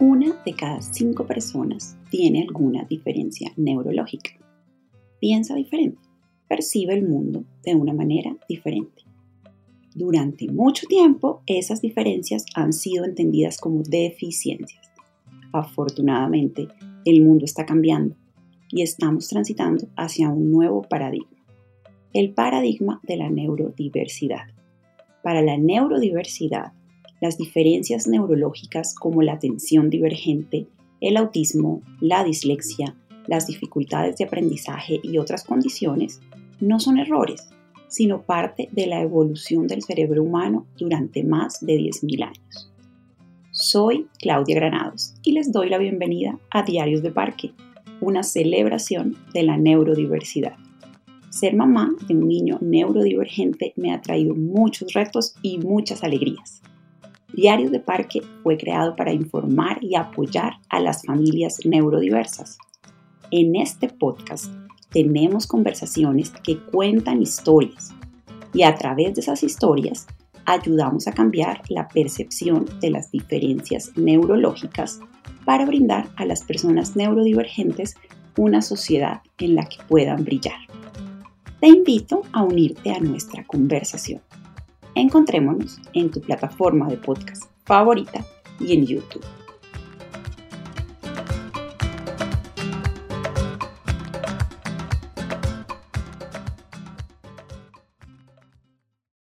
Una de cada cinco personas tiene alguna diferencia neurológica. Piensa diferente, percibe el mundo de una manera diferente. Durante mucho tiempo, esas diferencias han sido entendidas como deficiencias. Afortunadamente, el mundo está cambiando y estamos transitando hacia un nuevo paradigma, el paradigma de la neurodiversidad. Para la neurodiversidad, las diferencias neurológicas como la atención divergente, el autismo, la dislexia, las dificultades de aprendizaje y otras condiciones no son errores, sino parte de la evolución del cerebro humano durante más de 10.000 años. Soy Claudia Granados y les doy la bienvenida a Diarios de Parque, una celebración de la neurodiversidad. Ser mamá de un niño neurodivergente me ha traído muchos retos y muchas alegrías. Diarios de Parque fue creado para informar y apoyar a las familias neurodiversas. En este podcast tenemos conversaciones que cuentan historias y a través de esas historias ayudamos a cambiar la percepción de las diferencias neurológicas para brindar a las personas neurodivergentes una sociedad en la que puedan brillar. Te invito a unirte a nuestra conversación. Encontrémonos en tu plataforma de podcast favorita y en YouTube.